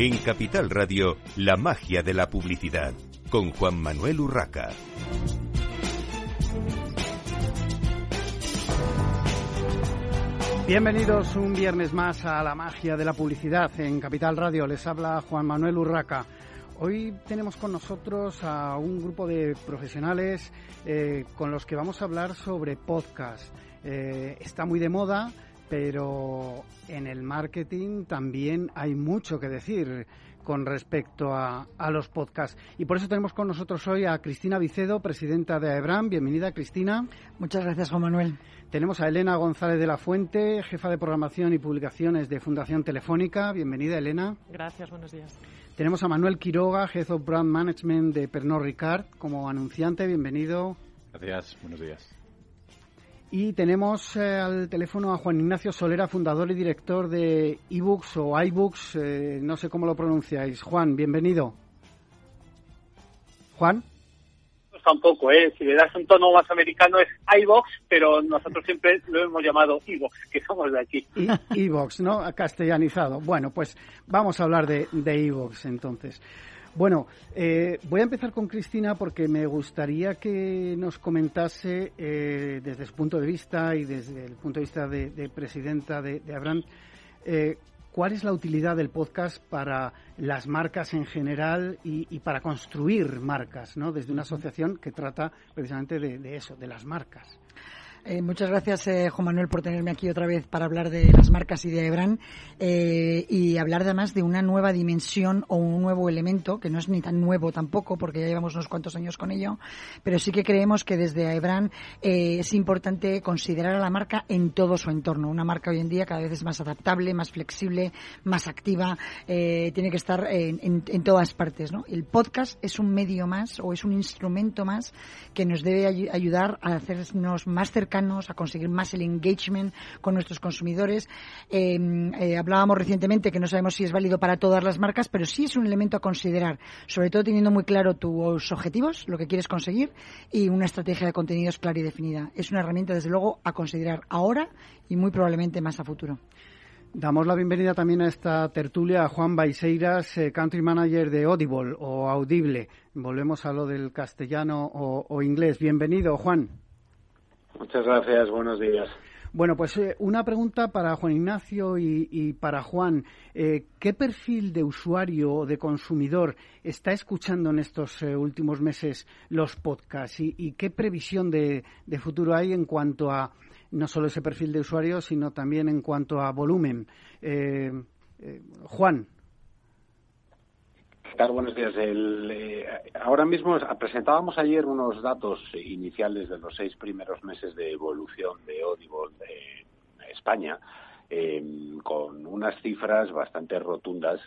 En Capital Radio, la magia de la publicidad, con Juan Manuel Urraca. Bienvenidos un viernes más a la magia de la publicidad en Capital Radio. Les habla Juan Manuel Urraca. Hoy tenemos con nosotros a un grupo de profesionales eh, con los que vamos a hablar sobre podcast. Eh, está muy de moda, pero en el marketing también hay mucho que decir con respecto a, los podcasts. Y por eso tenemos con nosotros hoy a Cristina Vicedo, presidenta de AEBRAM. Bienvenida, Cristina. Muchas gracias, Juan Manuel. Tenemos a Elena González de la Fuente, jefa de programación y publicaciones de Fundación Telefónica. Bienvenida, Elena. Gracias, buenos días. Tenemos a Manuel Quiroga, Head of Brand Management de Pernod Ricard, como anunciante. Bienvenido. Gracias, buenos días. Y tenemos eh, al teléfono a Juan Ignacio Solera, fundador y director de eBooks o iBooks, eh, no sé cómo lo pronunciáis. Juan, bienvenido. Juan tampoco, ¿eh? Si le das un tono más americano es iVox, pero nosotros siempre lo hemos llamado iVox, que somos de aquí. iVox, ¿no? Castellanizado. Bueno, pues vamos a hablar de, de iVox entonces. Bueno, eh, voy a empezar con Cristina porque me gustaría que nos comentase eh, desde su punto de vista y desde el punto de vista de, presidenta de, de Abraham, eh, ¿Cuál es la utilidad del podcast para las marcas en general y, para construir marcas, ¿no? Desde una asociación que trata precisamente de eso, de las marcas. Eh, muchas gracias, eh, Juan Manuel, por tenerme aquí otra vez para hablar de las marcas y de Ebran eh, y hablar además de una nueva dimensión o un nuevo elemento, que no es ni tan nuevo tampoco, porque ya llevamos unos cuantos años con ello, pero sí que creemos que desde Ebran es importante considerar a la marca en todo su entorno. Una marca hoy en día cada vez es más adaptable, más flexible, más activa, tiene que estar en, en, todas partes. ¿no? El podcast es un medio más o es un instrumento más que nos debe ayudar a hacernos más cercanos a conseguir más el engagement con nuestros consumidores. Em, eh, hablábamos recientemente que no sabemos si es válido para todas las marcas, pero sí es un elemento a considerar, sobre todo teniendo muy claro tus objetivos, lo que quieres conseguir y una estrategia de contenidos clara y definida. Es una herramienta, desde luego, a considerar ahora y muy probablemente más a futuro. Damos la bienvenida también a esta tertulia a Juan Baiseiras, eh, Country Manager de Audible o Audible. Volvemos a lo del castellano o inglés. Bienvenido, Juan. Muchas gracias, buenos días. Bueno, pues eh, una pregunta para Juan Ignacio y, para Juan. Eh, ¿Qué perfil de usuario o de consumidor está escuchando en estos eh, últimos meses los podcasts y, qué previsión de, futuro hay en cuanto a no solo ese perfil de usuario, sino también en cuanto a volumen? Juan. Buenos días. Eh, ahora mismo presentábamos ayer unos datos iniciales de los seis primeros meses de evolución de Audible de España, eh, con unas cifras bastante rotundas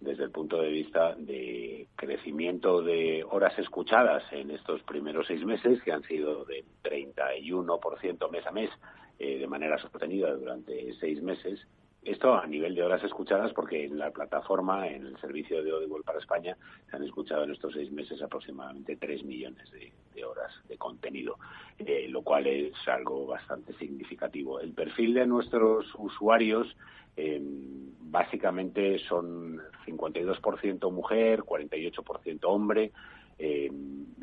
desde el punto de vista de crecimiento de horas escuchadas en estos primeros seis meses, que han sido de 31% mes a mes eh, de manera sostenida durante seis meses, esto a nivel de horas escuchadas, porque en la plataforma, en el servicio de Audible para España, se han escuchado en estos seis meses aproximadamente tres millones de, horas de contenido, eh, lo cual es algo bastante significativo. El perfil de nuestros usuarios eh, básicamente son 52% mujer, 48% hombre, eh,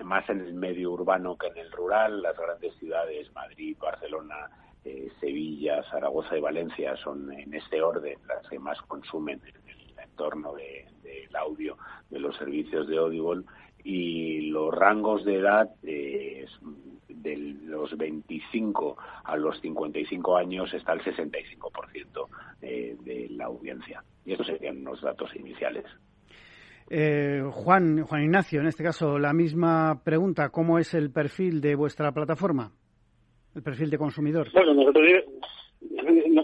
más en el medio urbano que en el rural, las grandes ciudades, Madrid, Barcelona, eh, Sevilla, Zaragoza y Valencia son en este orden las que más consumen en el entorno del audio de los servicios de Audible y los rangos de edad eh, de los 25 a los 55 años está el 65% eh, de la audiencia. Y estos serían los datos iniciales. Juan, Juan Ignacio, en este caso, la misma pregunta. ¿Cómo es el perfil de vuestra plataforma? El perfil de consumidor? Bueno, nosotros,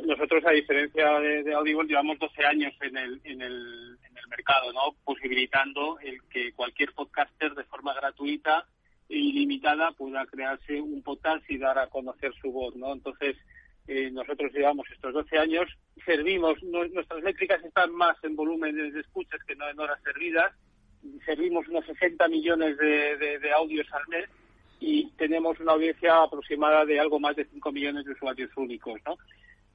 nosotros a diferencia de, Audible, llevamos 12 años en el, en el, mercado, ¿no? Posibilitando el que cualquier podcaster de forma gratuita e ilimitada pueda crearse un podcast y dar a conocer su voz, ¿no? Entonces, eh, nosotros llevamos estos 12 años, servimos, nuestras métricas están más en volumen de escuchas que no en horas servidas, servimos unos 60 millones de audios al mes y tenemos una audiencia aproximada de algo más de 5 millones de usuarios únicos, ¿no?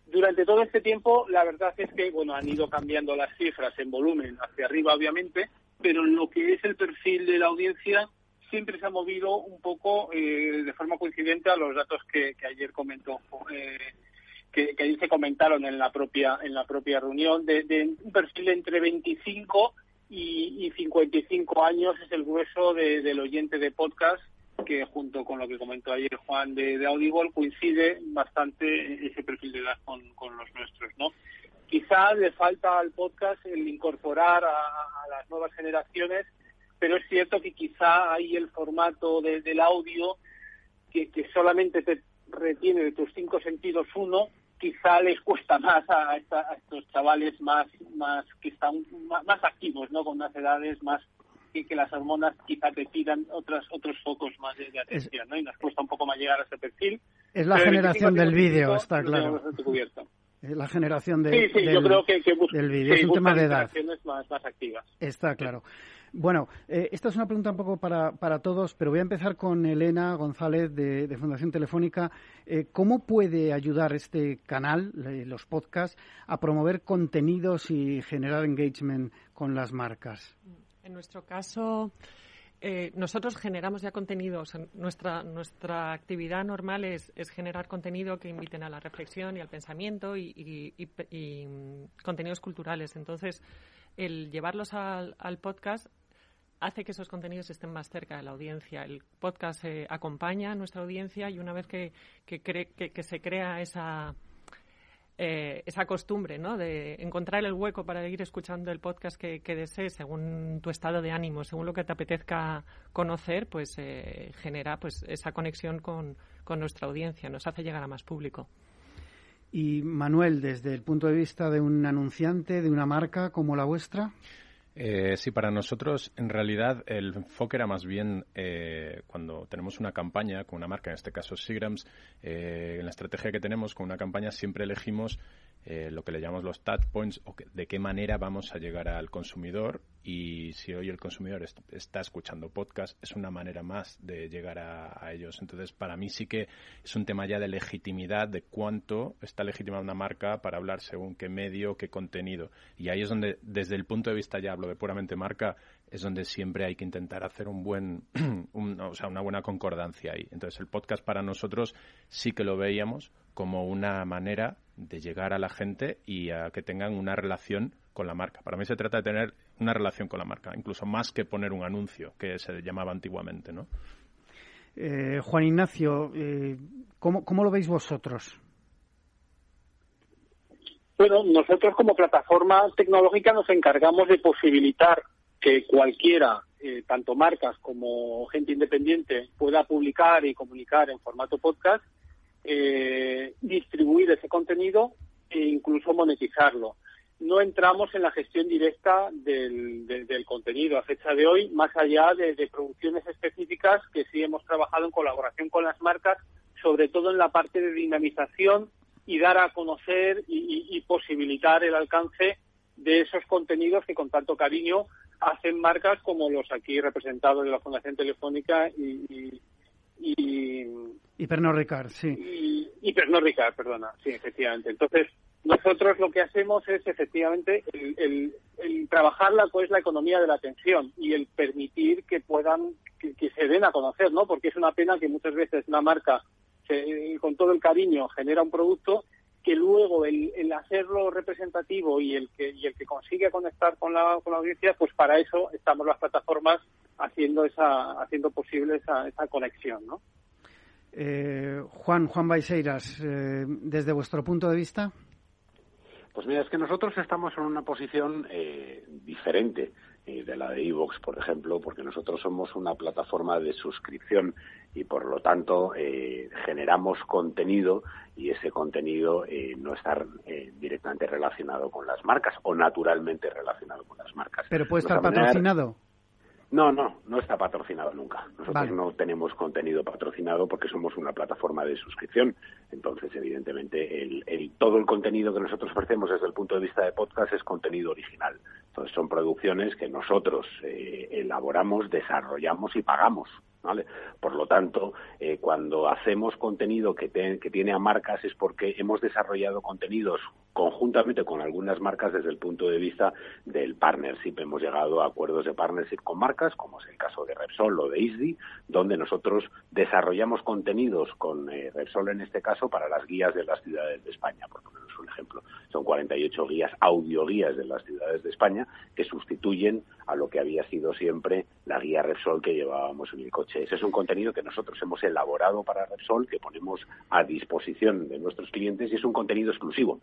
Durante todo este tiempo, la verdad es que, bueno, han ido cambiando las cifras en volumen hacia arriba, obviamente, pero lo que es el perfil de la audiencia siempre se ha movido un poco eh, de forma coincidente a los datos que, ayer comentó eh, que, ayer se comentaron en la propia en la propia reunión de, un perfil entre 25 y, y 55 años es el grueso del oyente de podcast que junto con lo que comentó ayer Juan de, de Audible coincide bastante ese perfil de edad con, los nuestros, ¿no? Quizá le falta al podcast el incorporar a, las nuevas generaciones, pero es cierto que quizá hay el formato del audio que, que solamente te retiene de tus cinco sentidos uno, quizá les cuesta más a, estos chavales más más que están más, activos, ¿no? Con unas edades más que, las hormonas quizá te pidan otros otros focos más de, atención, ¿no? Y nos cuesta un poco más llegar a ese perfil. Es la generación del vídeo, está claro. Es la generación de, sí, sí, del, yo creo que, del vídeo. es un tema de edad. Más, más activas. Está claro. Bueno, eh, esta es una pregunta un poco para, para, todos, pero voy a empezar con Elena González de, Fundación Telefónica. Eh, ¿Cómo puede ayudar este canal, los podcasts, a promover contenidos y generar engagement con las marcas? En nuestro caso, eh, nosotros generamos ya contenidos. Nuestra, nuestra actividad normal es, generar contenido que inviten a la reflexión y al pensamiento y, mm, contenidos culturales. Entonces, el llevarlos al, podcast hace que esos contenidos estén más cerca de la audiencia. El podcast eh, acompaña a nuestra audiencia y una vez que, que se crea esa eh, esa costumbre, ¿no? De encontrar el hueco para ir escuchando el podcast que, desees según tu estado de ánimo, según lo que te apetezca conocer, pues eh, genera pues esa conexión con, con nuestra audiencia, nos hace llegar a más público. Y Manuel, desde el punto de vista de un anunciante, de una marca como la vuestra. Eh, sí, para nosotros en realidad el enfoque era más bien eh, cuando tenemos una campaña con una marca, en este caso Sigrams, eh, en la estrategia que tenemos con una campaña siempre elegimos eh, lo que le llamamos los touch points o de qué manera vamos a llegar al consumidor y si hoy el consumidor está escuchando podcast es una manera más de llegar a, ellos. Entonces, para mí sí que es un tema ya de legitimidad, de cuánto está legitimada una marca para hablar según qué medio, qué contenido. Y ahí es donde, desde el punto de vista ya hablo de puramente marca, es donde siempre hay que intentar hacer un buen, o sea, una buena concordancia ahí. Entonces, el podcast para nosotros sí que lo veíamos como una manera de llegar a la gente y a que tengan una relación con la marca. Para mí se trata de tener una relación con la marca, incluso más que poner un anuncio, que se llamaba antiguamente, ¿no? Eh, Juan Ignacio, eh, ¿cómo, ¿cómo lo veis vosotros? Bueno, nosotros como plataforma tecnológica nos encargamos de posibilitar que cualquiera, eh, tanto marcas como gente independiente, pueda publicar y comunicar en formato podcast eh, distribuir ese contenido e incluso monetizarlo. No entramos en la gestión directa del, contenido a fecha de hoy, más allá de, producciones específicas que sí hemos trabajado en colaboración con las marcas, sobre todo en la parte de dinamización y dar a conocer y, posibilitar el alcance de esos contenidos que con tanto cariño hacen marcas como los aquí representados de la Fundación Telefónica y, y, y Pernod Ricard, sí. Y, y Pernod Ricard, perdona, sí, efectivamente. Entonces, nosotros lo que hacemos es efectivamente el, el, trabajar la, pues, la economía de la atención y el permitir que puedan, que, se den a conocer, ¿no? Porque es una pena que muchas veces una marca, con todo el cariño, genera un producto que luego el, el, hacerlo representativo y el que y el que consigue conectar con la, con la audiencia, pues para eso estamos las plataformas haciendo esa haciendo posible esa, esa conexión, ¿no? Eh, Juan, Juan Baiseiras, eh, desde vuestro punto de vista. Pues mira, es que nosotros estamos en una posición eh, diferente de la de Evox, por ejemplo, porque nosotros somos una plataforma de suscripción y por lo tanto generamos contenido y ese contenido no está directamente relacionado con las marcas o naturalmente relacionado con las marcas. Pero puede estar patrocinado. No, no, no está patrocinado nunca. Nosotros no tenemos contenido patrocinado porque somos una plataforma de suscripción. Entonces, evidentemente, el, todo el contenido que nosotros ofrecemos desde el punto de vista de podcast es contenido original. Entonces, son producciones que nosotros eh, elaboramos, desarrollamos y pagamos. Por lo tanto, eh, cuando hacemos contenido que, que tiene a marcas es porque hemos desarrollado contenidos conjuntamente con algunas marcas desde el punto de vista del partnership. Hemos llegado a acuerdos de partnership con marcas, como es el caso de Repsol o de ISDI, donde nosotros desarrollamos contenidos con eh, Repsol en este caso para las guías de las ciudades de España, por ponernos un ejemplo. Son 48 guías, audioguías de las ciudades de España que sustituyen a lo que había sido siempre la guía Repsol que llevábamos en el coche. Ese es un contenido que nosotros hemos elaborado para Repsol, que ponemos a disposición de nuestros clientes y es un contenido exclusivo.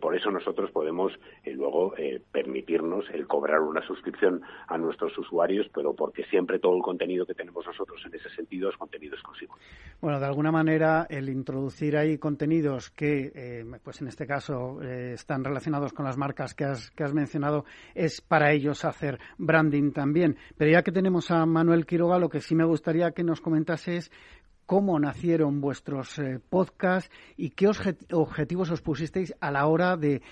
Por eso nosotros podemos eh, luego eh, permitirnos el cobrar una suscripción a nuestros usuarios, pero porque siempre todo el contenido que tenemos nosotros en ese sentido es contenido exclusivo. Bueno, de alguna manera el introducir ahí contenidos que, eh, pues en este caso, están relacionados con las marcas que has, que has mencionado, es para ellos hacer branding también. Pero ya que tenemos a Manuel Quiroga, lo que sí me gustaría que nos comentase es cómo nacieron vuestros eh, podcasts y qué objetivos os pusisteis a la hora de,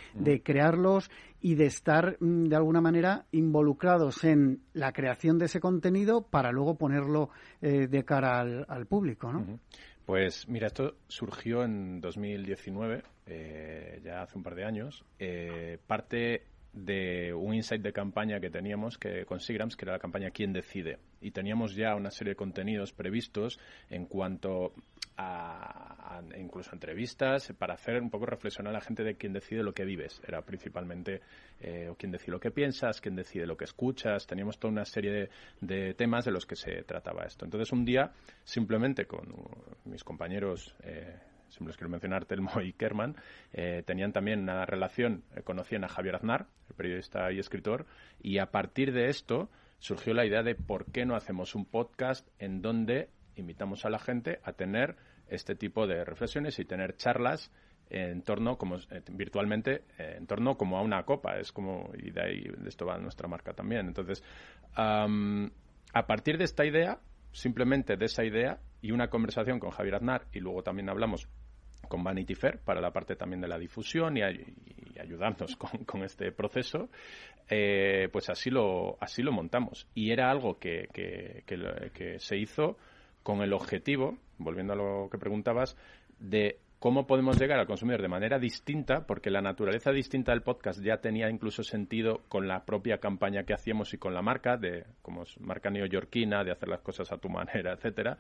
crearlos y de estar mm, de alguna manera involucrados en la creación de ese contenido para luego ponerlo eh, de cara al, público, ¿no? Pues mira, esto surgió en 2019, eh, ya hace un par de años. parte de un insight de campaña que teníamos que, con Sigrams, que era la campaña ¿Quién decide? Y teníamos ya una serie de contenidos previstos en cuanto a, incluso entrevistas para hacer un poco reflexionar a la gente de quién decide lo que vives. Era principalmente eh, quién decide lo que piensas, quién decide lo que escuchas. Teníamos toda una serie de, temas de los que se trataba esto. Entonces un día, simplemente con mis compañeros eh, siempre quiero mencionar, Telmo y Kerman, eh, tenían también una relación, eh, conocían a Javier Aznar, el periodista y escritor, y a partir de esto surgió la idea de por qué no hacemos un podcast en donde invitamos a la gente a tener este tipo de reflexiones y tener charlas en torno como eh, virtualmente en torno como a una copa es como y de ahí de esto va nuestra marca también. Entonces a partir de esta idea simplemente de esa idea y una conversación con Javier Aznar y luego también hablamos con Vanity Fair para la parte también de la difusión y, ayudarnos con, este proceso, eh, pues así lo, así lo montamos. Y era algo que, que, que se hizo con el objetivo, volviendo a lo que preguntabas, de cómo podemos llegar al consumidor de manera distinta, porque la naturaleza distinta del podcast ya tenía incluso sentido con la propia campaña que hacíamos y con la marca, de como es marca neoyorquina, de hacer las cosas a tu manera, etcétera,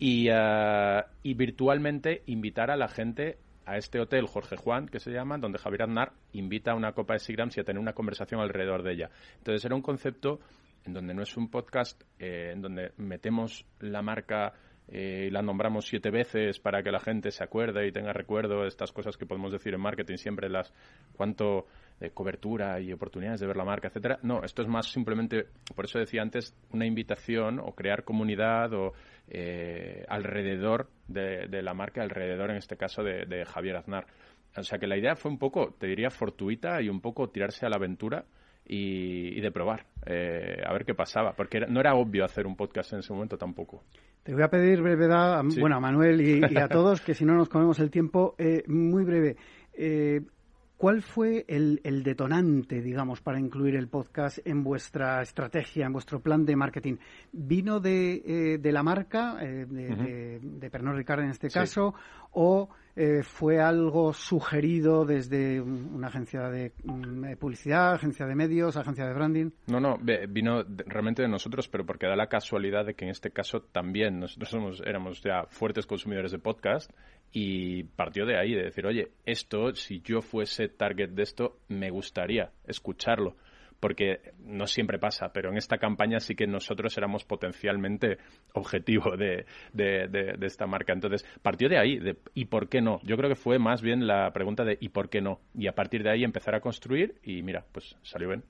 y, eh, y virtualmente invitar a la gente a este hotel Jorge Juan, que se llama, donde Javier Aznar invita a una copa de Sigrams y a tener una conversación alrededor de ella. Entonces era un concepto en donde no es un podcast, eh, en donde metemos la marca eh, la nombramos siete veces para que la gente se acuerde y tenga recuerdo de estas cosas que podemos decir en marketing siempre las cuánto de cobertura y oportunidades de ver la marca, etcétera. No, esto es más simplemente, por eso decía antes, una invitación o crear comunidad o eh, alrededor de, la marca, alrededor en este caso de, Javier Aznar. O sea que la idea fue un poco, te diría, fortuita y un poco tirarse a la aventura y, de probar, eh, a ver qué pasaba, porque no era obvio hacer un podcast en ese momento tampoco. Te voy a pedir brevedad, bueno, a Manuel y, a todos, que si no nos comemos el tiempo, eh, muy breve. Eh, ¿Cuál fue el, detonante, digamos, para incluir el podcast en vuestra estrategia, en vuestro plan de marketing? ¿Vino de, de la marca, de, de, Pernod Ricard en este caso, o eh, fue algo sugerido desde una agencia de mm, publicidad, agencia de medios, agencia de branding? No, no, vino realmente de nosotros, pero porque da la casualidad de que en este caso también nosotros somos, éramos ya fuertes consumidores de podcast y partió de ahí, de decir, oye, esto, si yo fuese target de esto, me gustaría escucharlo porque no siempre pasa, pero en esta campaña sí que nosotros éramos potencialmente objetivo de, esta marca. Entonces, partió de ahí, de ¿y por qué no? Yo creo que fue más bien la pregunta de ¿y por qué no? Y a partir de ahí empezar a construir y mira, pues salió bien.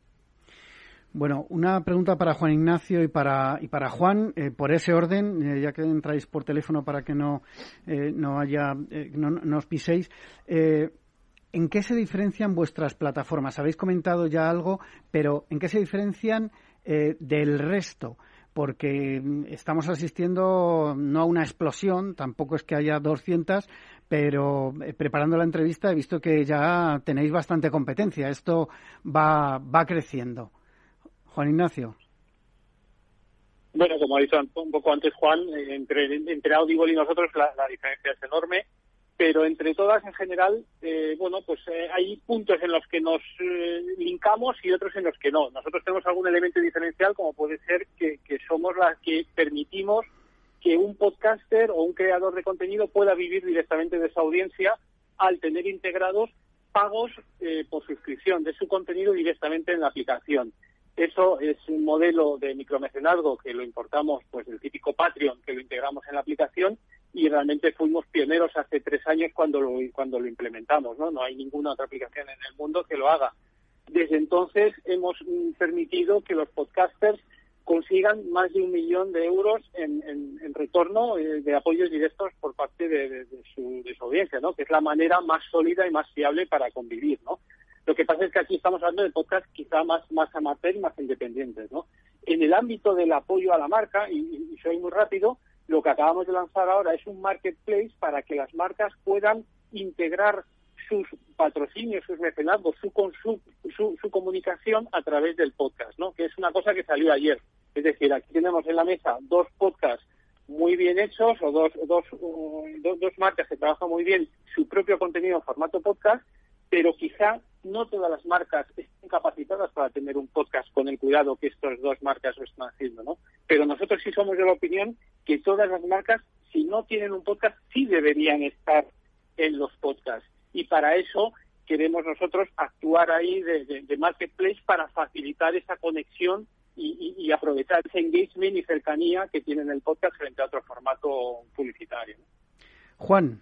Bueno, una pregunta para Juan Ignacio y para, y para Juan, eh, por ese orden, eh, ya que entráis por teléfono para que no, eh, no haya, no, no, os piséis. ¿En qué se diferencian vuestras plataformas? Habéis comentado ya algo, pero ¿en qué se diferencian eh, del resto? Porque mm, estamos asistiendo no a una explosión, tampoco es que haya 200, pero eh, preparando la entrevista he visto que ya tenéis bastante competencia. Esto va, va creciendo. Juan Ignacio. Bueno, como ha dicho un poco antes Juan, eh, entre, entre Audible y nosotros la, diferencia es enorme, pero entre todas en general, eh, bueno, pues eh, hay puntos en los que nos linkamos y otros en los que no. Nosotros tenemos algún elemento diferencial, como puede ser que, somos las que permitimos que un podcaster o un creador de contenido pueda vivir directamente de esa audiencia al tener integrados pagos por suscripción de su contenido directamente en la aplicación. Eso es un modelo de micromecenazgo que lo importamos pues del típico Patreon que lo integramos en la aplicación y realmente fuimos pioneros hace tres años cuando lo, cuando lo implementamos. ¿no? no hay ninguna otra aplicación en el mundo que lo haga. Desde entonces hemos mm, permitido que los podcasters consigan más de un millón de euros en, retorno eh, de apoyos directos por parte de, su, de, su, audiencia, ¿no? que es la manera más sólida y más fiable para convivir. ¿no? Lo que pasa es que aquí estamos hablando de podcast quizá más, más amateur y más independientes, ¿no? En el ámbito del apoyo a la marca, y, soy muy rápido, lo que acabamos de lanzar ahora es un marketplace para que las marcas puedan integrar sus patrocinios, sus mecenazgos, su, su, su, comunicación a través del podcast, ¿no? Que es una cosa que salió ayer. Es decir, aquí tenemos en la mesa dos podcasts muy bien hechos o dos, dos, dos, dos marcas que trabajan muy bien su propio contenido en formato podcast pero quizá no todas las marcas estén capacitadas para tener un podcast con el cuidado que estas dos marcas lo están haciendo, ¿no? Pero nosotros sí somos de la opinión que todas las marcas, si no tienen un podcast, sí deberían estar en los podcasts. Y para eso queremos nosotros actuar ahí de, marketplace para facilitar esa conexión y, aprovechar ese engagement y cercanía que tienen el podcast frente a otro formato publicitario. Juan,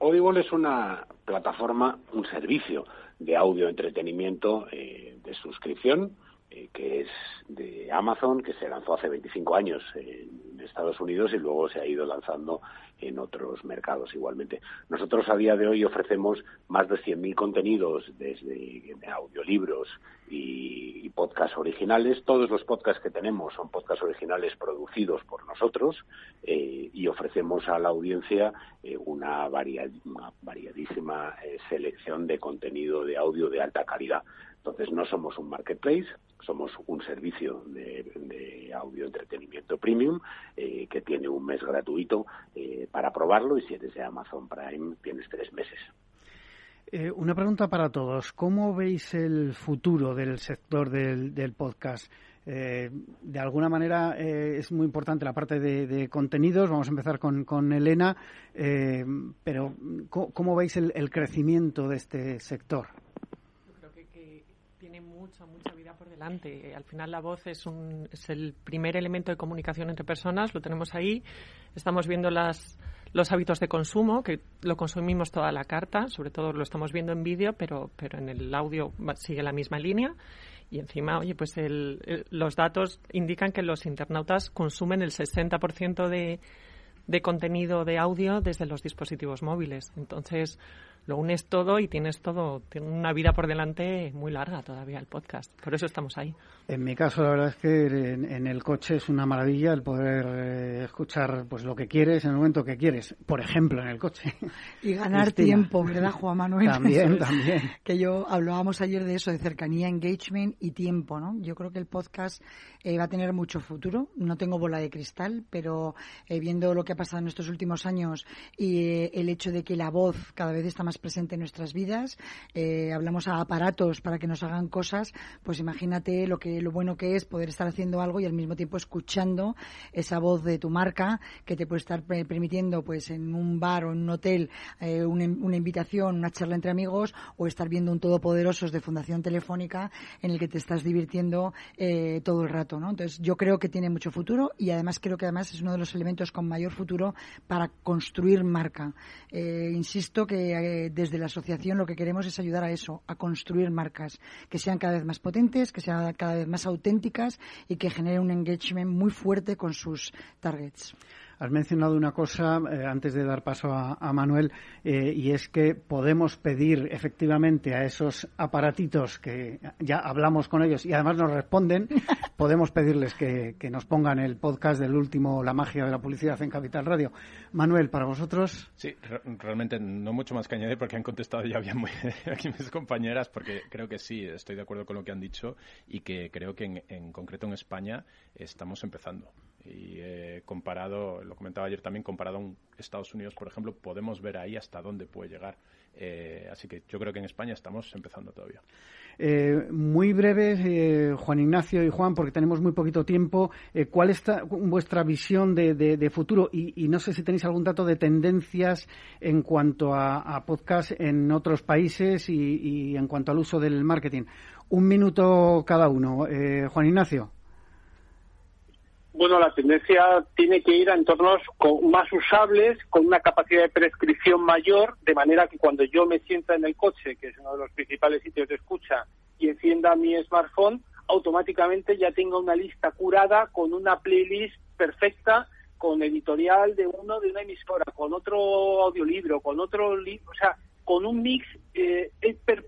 Audible es una plataforma, un servicio de audio entretenimiento eh, de suscripción eh, que es de Amazon, que se lanzó hace 25 años en Estados Unidos y luego se ha ido lanzando en otros mercados igualmente. Nosotros a día de hoy ofrecemos más de 100.000 contenidos desde audiolibros y, y podcasts originales. Todos los podcasts que tenemos son podcasts originales producidos por nosotros eh, y ofrecemos a la audiencia eh, una, variadísima selección de contenido de audio de alta calidad. Entonces no somos un marketplace, somos un servicio de, audio entretenimiento premium eh, que tiene un mes gratuito eh, para probarlo y si eres de Amazon Prime tienes tres meses. Eh, una pregunta para todos. ¿Cómo veis el futuro del sector del, podcast? de alguna manera es muy importante la parte de, contenidos. Vamos a empezar con, Elena. pero, ¿cómo, veis el, crecimiento de este sector? Mucha, mucha vida por delante. Al final la voz es, un, es el primer elemento de comunicación entre personas, lo tenemos ahí. Estamos viendo las, los hábitos de consumo, que lo consumimos toda la carta, sobre todo lo estamos viendo en vídeo, pero, pero en el audio sigue la misma línea. Y encima, oye, pues el, los datos indican que los internautas consumen el 60% de, de contenido de audio desde los dispositivos móviles. Entonces, lo unes todo y tienes todo, tiene una vida por delante muy larga todavía el podcast. Por eso estamos ahí. En mi caso, la verdad es que en, el coche es una maravilla el poder eh, escuchar pues lo que quieres en el momento que quieres. Por ejemplo, en el coche. Y ganar tiempo, ¿verdad, Juan Manuel? También, también. Que yo hablábamos ayer de eso, de cercanía, engagement y tiempo, ¿no? Yo creo que el podcast eh, va a tener mucho futuro. No tengo bola de cristal, pero eh, viendo lo que ha pasado en estos últimos años y el hecho de que la voz cada vez está más presente en nuestras vidas, eh, hablamos a aparatos para que nos hagan cosas, pues imagínate lo que lo bueno que es poder estar haciendo algo y al mismo tiempo escuchando esa voz de tu marca que te puede estar permitiendo pues en un bar o en un hotel eh, una, invitación, una charla entre amigos o estar viendo un Todopoderosos de Fundación Telefónica en el que te estás divirtiendo eh, todo el rato, ¿no? Entonces yo creo que tiene mucho futuro y además creo que además es uno de los elementos con mayor futuro para construir marca. insisto que desde la asociación lo que queremos es ayudar a eso, a construir marcas que sean cada vez más potentes, que sean cada vez más auténticas y que generen un engagement muy fuerte con sus targets. Has mencionado una cosa eh, antes de dar paso a, Manuel, eh, y es que podemos pedir efectivamente a esos aparatitos que ya hablamos con ellos y además nos responden, podemos pedirles que, nos pongan el podcast del último La magia de la publicidad en Capital Radio. Manuel, para vosotros. Sí, realmente no mucho más que añadir porque han contestado ya bien muy aquí mis compañeras, porque creo que sí, estoy de acuerdo con lo que han dicho y que creo que en, en concreto en España estamos empezando. Y eh, comparado, lo comentaba ayer también, comparado a Estados Unidos, por ejemplo, podemos ver ahí hasta dónde puede llegar. Eh, así que yo creo que en España estamos empezando todavía. Eh, muy breve, Juan Ignacio y Juan, porque tenemos muy poquito tiempo. ¿Cuál es vuestra visión de, futuro? Y, no sé si tenéis algún dato de tendencias en cuanto a, podcast en otros países y, y, en cuanto al uso del marketing. Un minuto cada uno. Juan Ignacio. Bueno, la tendencia tiene que ir a entornos más usables, con una capacidad de prescripción mayor, de manera que cuando yo me sienta en el coche, que es uno de los principales sitios de escucha, y encienda mi smartphone, automáticamente ya tenga una lista curada con una playlist perfecta, con editorial de uno de una emisora, con otro audiolibro, con otro libro, o sea, con un mix eh,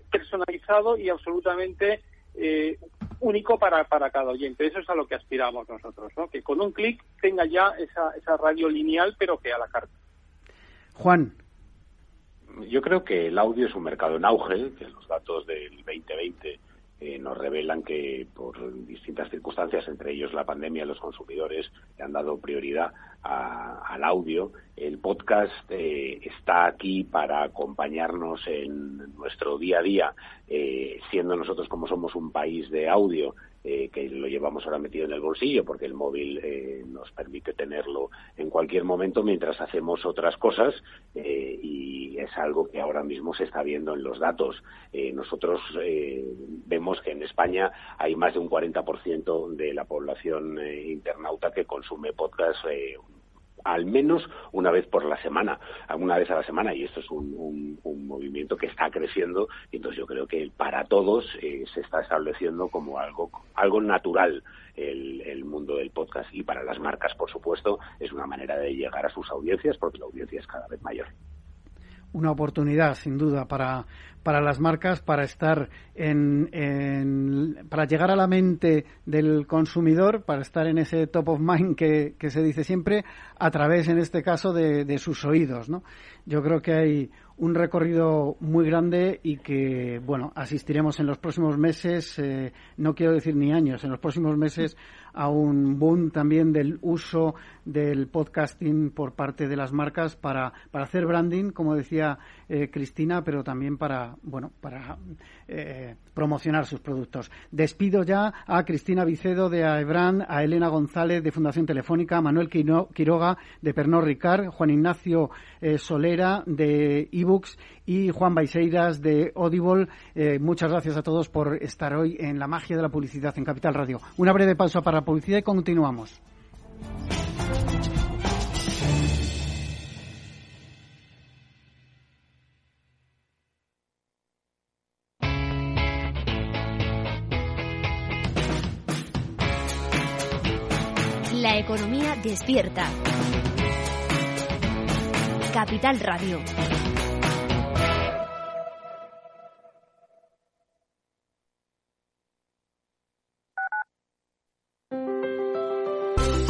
personalizado y absolutamente eh, único para, para cada oyente. Eso es a lo que aspiramos nosotros, ¿no? que con un clic tenga ya esa, esa radio lineal, pero que a la carta. Juan. Yo creo que el audio es un mercado en auge, que los datos del 2020 eh, nos revelan que por distintas circunstancias, entre ellos la pandemia, los consumidores le han dado prioridad al audio. El podcast eh, está aquí para acompañarnos en nuestro día a día, eh, siendo nosotros como somos un país de audio, eh, que lo llevamos ahora metido en el bolsillo porque el móvil eh, nos permite tenerlo en cualquier momento mientras hacemos otras cosas eh, y es algo que ahora mismo se está viendo en los datos. nosotros vemos que en España hay más de un 40% de la población internauta que consume podcast al menos una vez por la semana, una vez a la semana, y esto es un, movimiento que está creciendo, y entonces yo creo que para todos eh, se está estableciendo como algo, algo natural el, el, mundo del podcast, y para las marcas, por supuesto, es una manera de llegar a sus audiencias, porque la audiencia es cada vez mayor. Una oportunidad, sin duda, para, para las marcas para estar en, para llegar a la mente del consumidor, para estar en ese top of mind que, que se dice siempre, a través, en este caso, de, de sus oídos. ¿no? Yo creo que hay un recorrido muy grande y que, bueno, asistiremos en los próximos meses, eh, no quiero decir ni años, en los próximos meses a un boom también del uso del podcasting por parte de las marcas para, para hacer branding, como decía eh, Cristina, pero también para, bueno, para eh, promocionar sus productos. Despido ya a Cristina Vicedo de AEBRAN, a Elena González de Fundación Telefónica, a Manuel Quiroga de Pernod Ricard, Juan Ignacio Solera de ebooks y Juan Baiseiras de Audible. Eh, muchas gracias a todos por estar hoy en la magia de la publicidad en Capital Radio. Una breve pausa para la publicidad y continuamos. Despierta. Capital Radio.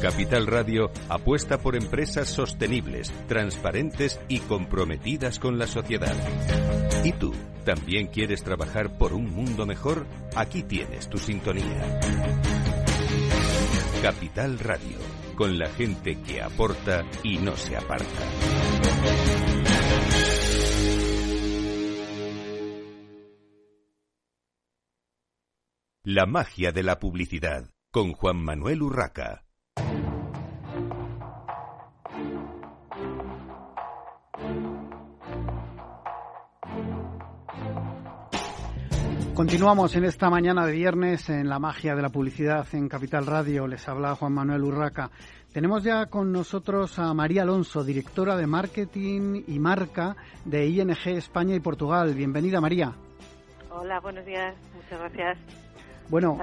Capital Radio apuesta por empresas sostenibles, transparentes y comprometidas con la sociedad. ¿Y tú? ¿También quieres trabajar por un mundo mejor? Aquí tienes tu sintonía. Capital Radio, con la gente que aporta y no se aparta. La magia de la publicidad, con Juan Manuel Urraca. Continuamos en esta mañana de viernes en la magia de la publicidad en Capital Radio. Les habla Juan Manuel Urraca. Tenemos ya con nosotros a María Alonso, directora de marketing y marca de ING España y Portugal. Bienvenida, María. Hola, buenos días. Muchas gracias. Bueno,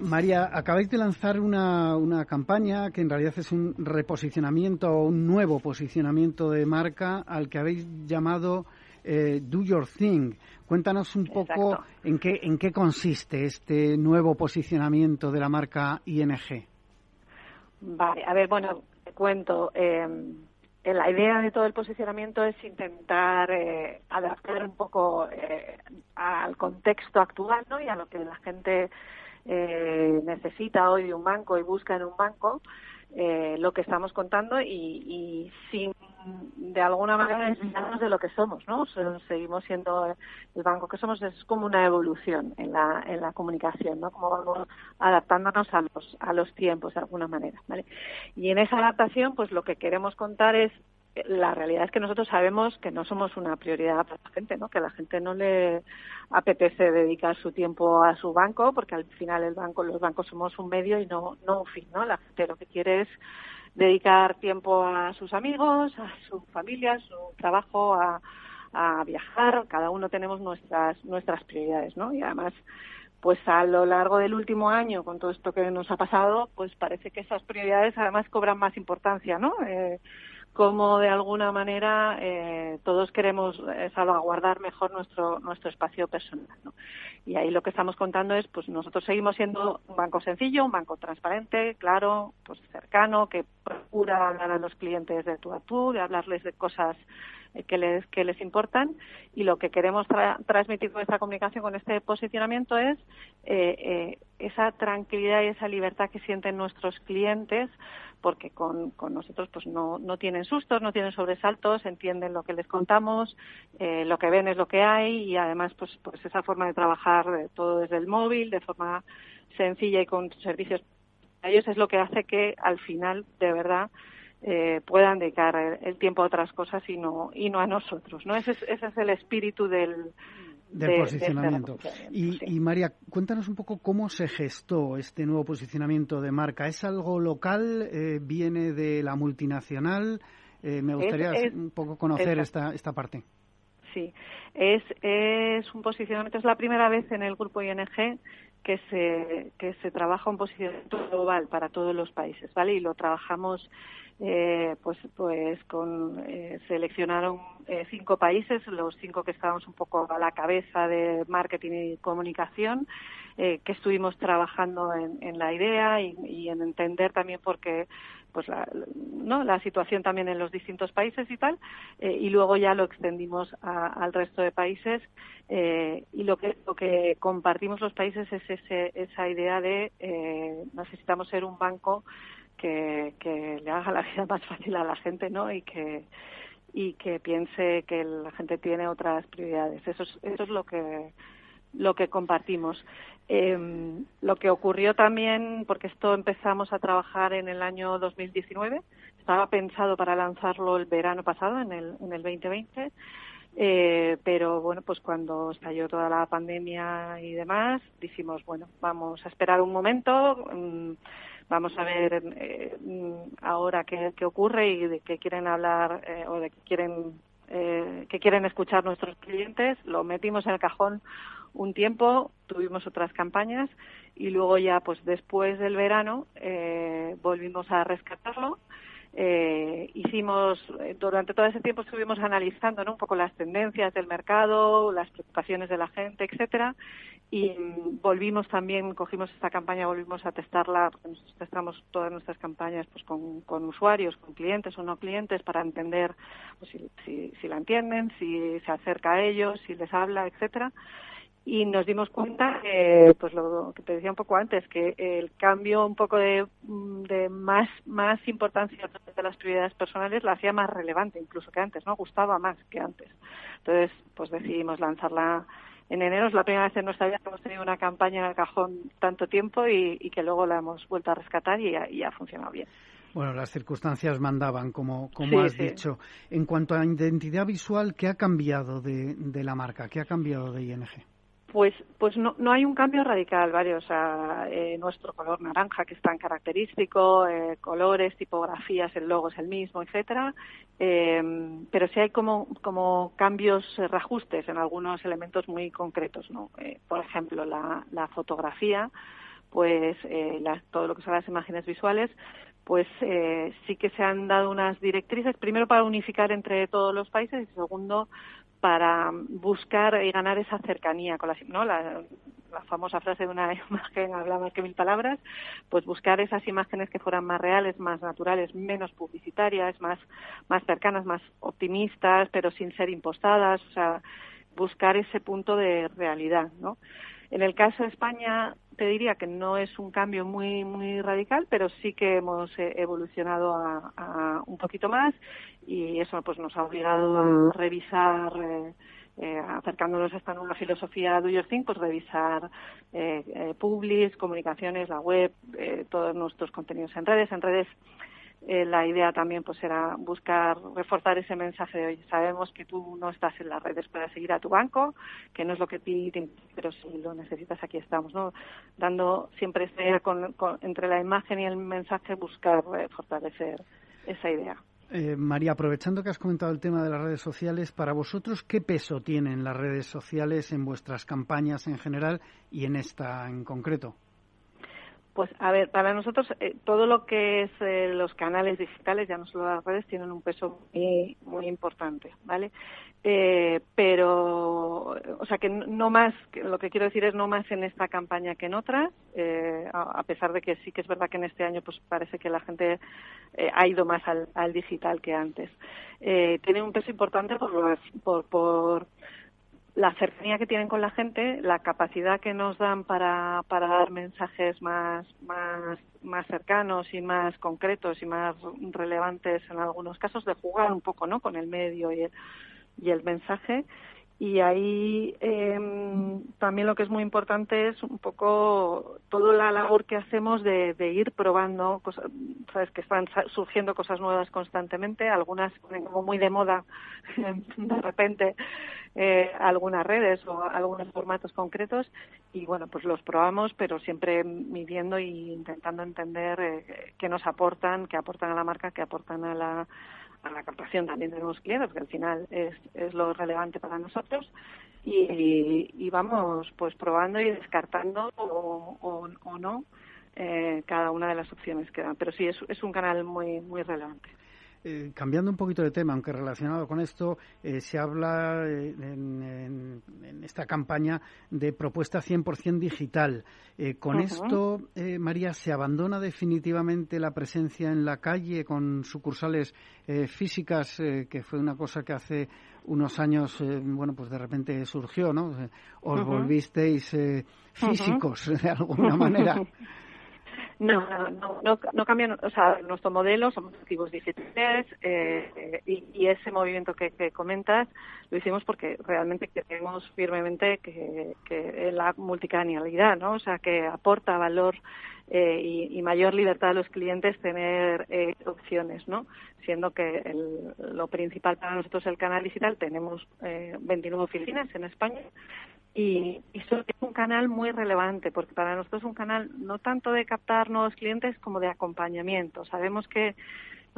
María, acabáis de lanzar una, una campaña que en realidad es un reposicionamiento, un nuevo posicionamiento de marca al que habéis llamado eh, Do Your Thing. Cuéntanos un poco en qué, en qué consiste este nuevo posicionamiento de la marca ING. Vale, a ver, bueno, te cuento. Eh, la idea de todo el posicionamiento es intentar eh, adaptar un poco eh, al contexto actual ¿no? y a lo que la gente eh, necesita hoy de un banco y busca en un banco. Eh, lo que estamos contando y, y, sin de alguna manera desviarnos de lo que somos, ¿no? Seguimos siendo el banco que somos, es como una evolución en la, en la comunicación, ¿no? Como vamos adaptándonos a los, a los tiempos de alguna manera, ¿vale? Y en esa adaptación, pues lo que queremos contar es la realidad es que nosotros sabemos que no somos una prioridad para la gente, ¿no? Que la gente no le apetece dedicar su tiempo a su banco, porque al final el banco, los bancos somos un medio y no, no un fin, ¿no? La gente lo que quiere es dedicar tiempo a sus amigos, a su familia, a su trabajo, a, a viajar. Cada uno tenemos nuestras, nuestras prioridades, ¿no? Y además, pues a lo largo del último año, con todo esto que nos ha pasado, pues parece que esas prioridades además cobran más importancia, ¿no? Eh, como de alguna manera eh, todos queremos eh, salvaguardar mejor nuestro nuestro espacio personal. ¿no? Y ahí lo que estamos contando es, pues nosotros seguimos siendo un banco sencillo, un banco transparente, claro, pues cercano, que procura hablar a los clientes de tú a tú, de hablarles de cosas que les que les importan y lo que queremos transmitir con esta comunicación con este posicionamiento es eh, eh, esa tranquilidad y esa libertad que sienten nuestros clientes porque con, con nosotros pues no, no tienen sustos, no tienen sobresaltos, entienden lo que les contamos, eh, lo que ven es lo que hay y además pues, pues esa forma de trabajar de todo desde el móvil, de forma sencilla y con servicios a ellos es lo que hace que al final de verdad eh, puedan dedicar el, tiempo a otras cosas y no y no a nosotros no ese es, ese es el espíritu del del posicionamiento. y, María, cuéntanos un poco cómo se gestó este nuevo posicionamiento de marca. ¿Es algo local? Eh, ¿Viene de la multinacional? Eh, me gustaría un poco conocer esta, esta parte. Sí, es, es un posicionamiento, es la primera vez en el grupo ING que se, que se trabaja un posicionamiento global para todos los países, ¿vale? Y lo trabajamos eh, pues pues con eh, seleccionaron eh, cinco países los cinco que estábamos un poco a la cabeza de marketing y comunicación eh, que estuvimos trabajando en, en la idea y, en entender también por qué pues la, no la situación también en los distintos países y tal eh, y luego ya lo extendimos a, al resto de países eh, y lo que lo que compartimos los países es ese, esa idea de necesitamos ser un banco que, que le haga la vida más fácil a la gente, ¿no? Y que y que piense que la gente tiene otras prioridades. Eso es, eso es lo que lo que compartimos. Eh, lo que ocurrió también, porque esto empezamos a trabajar en el año 2019, estaba pensado para lanzarlo el verano pasado, en el, en el 2020, eh, pero bueno, pues cuando estalló toda la pandemia y demás, dijimos, bueno, vamos a esperar un momento. Um, Vamos a ver eh, ahora qué, qué, ocurre y de qué quieren hablar eh, o de qué quieren, eh, qué quieren escuchar nuestros clientes. Lo metimos en el cajón un tiempo, tuvimos otras campañas y luego ya, pues después del verano, eh, volvimos a rescatarlo eh, hicimos, eh, durante todo ese tiempo estuvimos analizando ¿no? un poco las tendencias del mercado, las preocupaciones de la gente, etcétera, y volvimos también, cogimos esta campaña, volvimos a testarla, nosotros testamos todas nuestras campañas pues con, con usuarios, con clientes o no clientes, para entender pues, si, si, si la entienden, si se acerca a ellos, si les habla, etcétera y nos dimos cuenta que, pues lo que te decía un poco antes, que el cambio un poco de, de más, más importancia de las prioridades personales la hacía más relevante incluso que antes, ¿no? Gustaba más que antes. Entonces, pues decidimos lanzarla en enero. Es la primera vez en nuestra vida que hemos tenido una campaña en el cajón tanto tiempo y, y que luego la hemos vuelto a rescatar y, y ha funcionado bien. Bueno, las circunstancias mandaban, como, como has dicho. En cuanto a identidad visual, ¿qué ha cambiado de, de la marca? ¿Qué ha cambiado de ING? Pues, pues no, no hay un cambio radical, ¿vale? O eh, nuestro color naranja, que es tan característico, eh, colores, tipografías, el logo es el mismo, etcétera. Eh, pero sí hay como, como cambios, eh, reajustes en algunos elementos muy concretos, ¿no? Eh, por ejemplo, la, la fotografía, pues la, todo lo que son las imágenes visuales, pues eh, sí que se han dado unas directrices, primero para unificar entre todos los países y segundo para buscar y ganar esa cercanía con la, ¿no? la, la famosa frase de una imagen habla más que mil palabras, pues buscar esas imágenes que fueran más reales, más naturales, menos publicitarias, más, más cercanas, más optimistas, pero sin ser impostadas, o sea, buscar ese punto de realidad, ¿no? En el caso de España, te diría que no es un cambio muy muy radical, pero sí que hemos eh, evolucionado a, un poquito más y eso pues nos ha obligado a revisar eh, eh, acercándonos a esta nueva filosofía Do Your Thing, pues revisar eh, eh, publis, comunicaciones, la web, eh, todos nuestros contenidos en redes. En redes eh, la idea también pues era buscar reforzar ese mensaje de oye sabemos que tú no estás en las redes para seguir a tu banco que no es lo que te, pero si lo necesitas aquí estamos no dando siempre este con, entre la imagen y el mensaje buscar eh, fortalecer esa idea eh, María, aprovechando que has comentado el tema de las redes sociales, para vosotros, ¿qué peso tienen las redes sociales en vuestras campañas en general y en esta en concreto? Pues a ver, para nosotros eh, todo lo que es eh, los canales digitales, ya no solo las redes, tienen un peso muy, muy importante, ¿vale? Eh, pero, o sea que no más, lo que quiero decir es no más en esta campaña que en otras, eh, a, a, pesar de que sí que es verdad que en este año pues parece que la gente eh, ha ido más al, al digital que antes. Eh, tiene un peso importante por, por, por la cercanía que tienen con la gente, la capacidad que nos dan para, para dar mensajes más, más, más cercanos y más concretos y más relevantes en algunos casos, de jugar un poco ¿no? con el medio y el, y el mensaje. Y ahí eh, también lo que es muy importante es un poco toda la labor que hacemos de, de ir probando cosas, sabes que están surgiendo cosas nuevas constantemente, algunas como muy de moda de repente eh, algunas redes o algunos formatos concretos y bueno pues los probamos pero siempre midiendo e intentando entender eh, qué nos aportan, qué aportan a la marca, qué aportan a la la captación también de nuevos clientes, que al final es, es lo relevante para nosotros. Y, y vamos pues probando y descartando o, o, o no eh, cada una de las opciones que dan. Pero sí, es, es un canal muy, muy relevante. Eh, cambiando un poquito de tema, aunque relacionado con esto, eh, se habla eh, en, en, en, esta campaña de propuesta 100% digital. Eh, con uh -huh. esto, eh, María, ¿se abandona definitivamente la presencia en la calle con sucursales eh, físicas, que fue una cosa que hace unos años, bueno, pues de repente surgió, ¿no? Os uh -huh. volvisteis físicos uh -huh. de alguna manera. No, no, no, no cambian, o sea, nuestro modelo somos activos digitales eh, y, y, ese movimiento que, que, comentas lo hicimos porque realmente creemos firmemente que, la multicanalidad, ¿no? O sea, que aporta valor eh, y, mayor libertad a los clientes tener eh, opciones, ¿no? Siendo que el, lo principal para nosotros es el canal digital, tenemos eh, 29 oficinas en España y, solo es un canal muy relevante, porque para nosotros es un canal no tanto de captar nuevos clientes como de acompañamiento. Sabemos que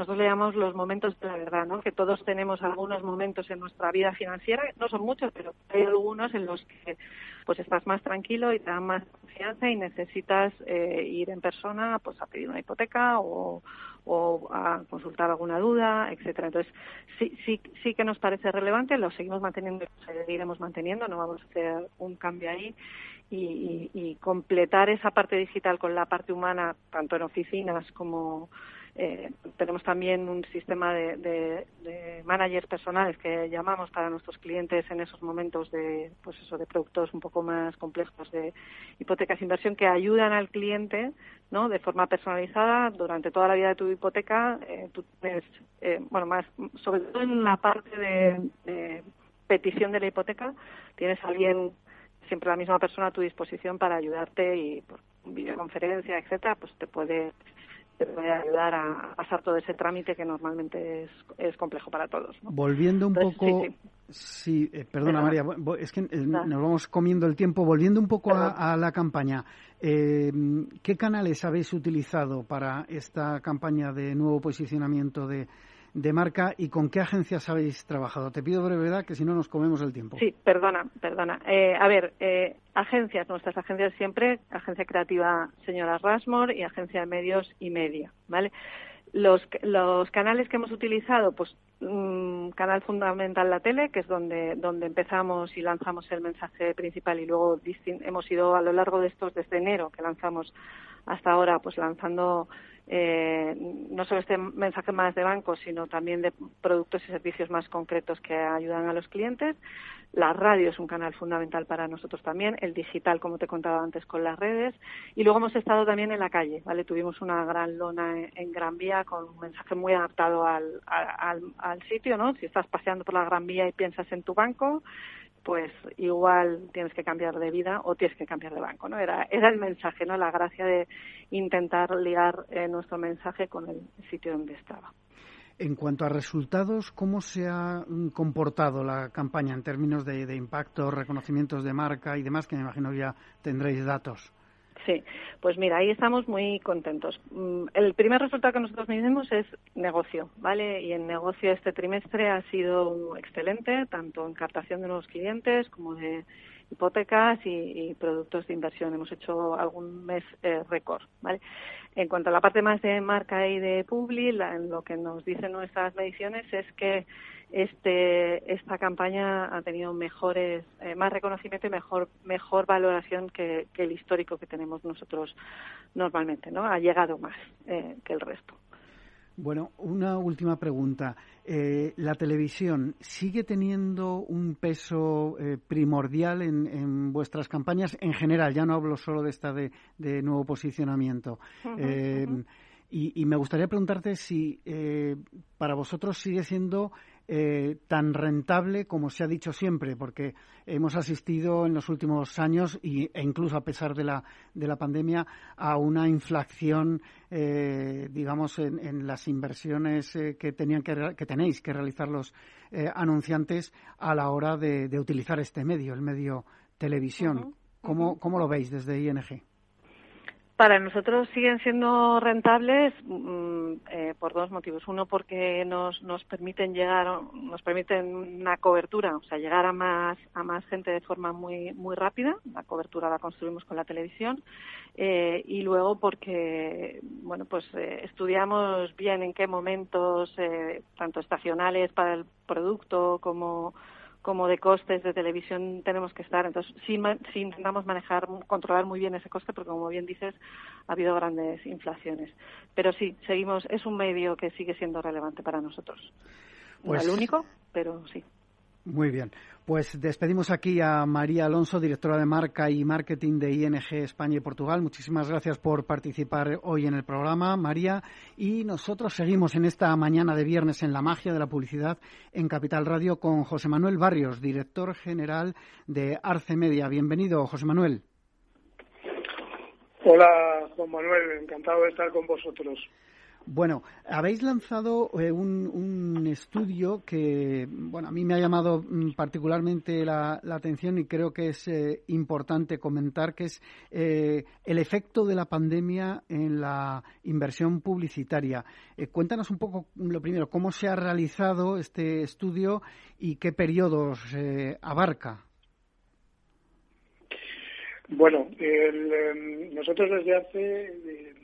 nosotros le llamamos los momentos de la verdad, ¿no? Que todos tenemos algunos momentos en nuestra vida financiera, no son muchos, pero hay algunos en los que pues estás más tranquilo y te dan más confianza y necesitas eh, ir en persona pues a pedir una hipoteca o, o a consultar alguna duda, etcétera. Entonces, sí, sí, sí que nos parece relevante, lo seguimos manteniendo y seguiremos manteniendo, no vamos a hacer un cambio ahí. Y, y, y completar esa parte digital con la parte humana, tanto en oficinas como eh, tenemos también un sistema de, de, managers personales que llamamos para nuestros clientes en esos momentos de, pues eso, de productos un poco más complejos de hipotecas de inversión que ayudan al cliente, ¿no? De forma personalizada durante toda la vida de tu hipoteca. Eh, tú tienes, eh, bueno, más, sobre todo en la parte de, petición de la hipoteca, tienes a alguien siempre la misma persona a tu disposición para ayudarte y por videoconferencia, etcétera, pues te puede te puede ayudar a pasar todo ese trámite que normalmente es, es complejo para todos. Volviendo un poco, sí, eh, perdona María, es que eh, nos vamos comiendo el tiempo. Volviendo un poco a, la campaña, eh, ¿qué canales habéis utilizado para esta campaña de nuevo posicionamiento de de marca y con qué agencias habéis trabajado. Te pido brevedad, que si no nos comemos el tiempo. Sí, perdona, perdona. Eh, a ver, eh, agencias, nuestras agencias siempre, Agencia Creativa Señora Rasmor y Agencia de Medios y Media, ¿vale? Los, los canales que hemos utilizado, pues mm, canal fundamental la tele, que es donde, donde empezamos y lanzamos el mensaje principal y luego hemos ido a lo largo de estos, desde enero que lanzamos hasta ahora, pues lanzando eh, no solo este mensaje más de banco, sino también de productos y servicios más concretos que ayudan a los clientes. La radio es un canal fundamental para nosotros también, el digital, como te contaba antes, con las redes. Y luego hemos estado también en la calle, ¿vale? Tuvimos una gran lona en, Gran Vía con un mensaje muy adaptado al, al, al sitio, ¿no? Si estás paseando por la Gran Vía y piensas en tu banco, pues igual tienes que cambiar de vida o tienes que cambiar de banco, ¿no? Era, era el mensaje, ¿no? La gracia de intentar ligar eh, nuestro mensaje con el sitio donde estaba. En cuanto a resultados, ¿cómo se ha mm, comportado la campaña en términos de, de impacto, reconocimientos de marca y demás, que me imagino ya tendréis datos? Sí, pues mira, ahí estamos muy contentos. Mm, el primer resultado que nosotros medimos es negocio, ¿vale? Y en negocio este trimestre ha sido excelente, tanto en captación de nuevos clientes como de hipotecas y, productos de inversión. Hemos hecho algún mes eh, récord, ¿vale? En cuanto a la parte más de marca y de publi, lo que nos dicen nuestras mediciones es que este, esta campaña ha tenido mejores, eh, más reconocimiento y mejor, mejor valoración que, el histórico que tenemos nosotros normalmente, ¿no? Ha llegado más eh, que el resto. Bueno, una última pregunta. Eh, ¿La televisión sigue teniendo un peso primordial en, vuestras campañas en general? Ya no hablo solo de esta de, nuevo posicionamiento. y, me gustaría preguntarte si para vosotros sigue siendo eh, tan rentable como se ha dicho siempre, porque hemos asistido en los últimos años y, e incluso a pesar de la, de la pandemia a una inflación, eh, digamos, en, las inversiones eh, que, tenían que, que, tenéis que realizar los anunciantes a la hora de, utilizar este medio, el medio televisión. ¿Cómo, ¿Cómo lo veis desde ING? Para nosotros siguen siendo rentables mm, eh, por dos motivos. Uno, porque nos, nos permiten llegar, nos permiten una cobertura, o sea, llegar a más, a más gente de forma muy, muy rápida. La cobertura la construimos con la televisión. Eh, y luego porque, bueno, pues eh, estudiamos bien en qué momentos, tanto estacionales para el producto como como de costes de televisión tenemos que estar. Entonces, sí, intentamos manejar, controlar muy bien ese coste, porque como bien dices, ha habido grandes inflaciones. Pero sí, seguimos, es un medio que sigue siendo relevante para nosotros. no el pues único, pero sí. Muy bien. Pues despedimos aquí a María Alonso, directora de marca y marketing de ING España y Portugal. Muchísimas gracias por participar hoy en el programa, María. Y nosotros seguimos en esta mañana de viernes en la magia de la publicidad en Capital Radio con José Manuel Barrios, director general de Arce Media. Bienvenido, José Manuel. Hola, Juan Manuel. Encantado de estar con vosotros. Bueno, habéis lanzado eh, un, estudio que, bueno, a mí me ha llamado mm, particularmente la, atención y creo que es eh, importante comentar, que es eh, el efecto de la pandemia en la inversión publicitaria. cuéntanos un poco, lo primero, cómo se ha realizado este estudio y qué periodos abarca. Bueno, em, nosotros desde hace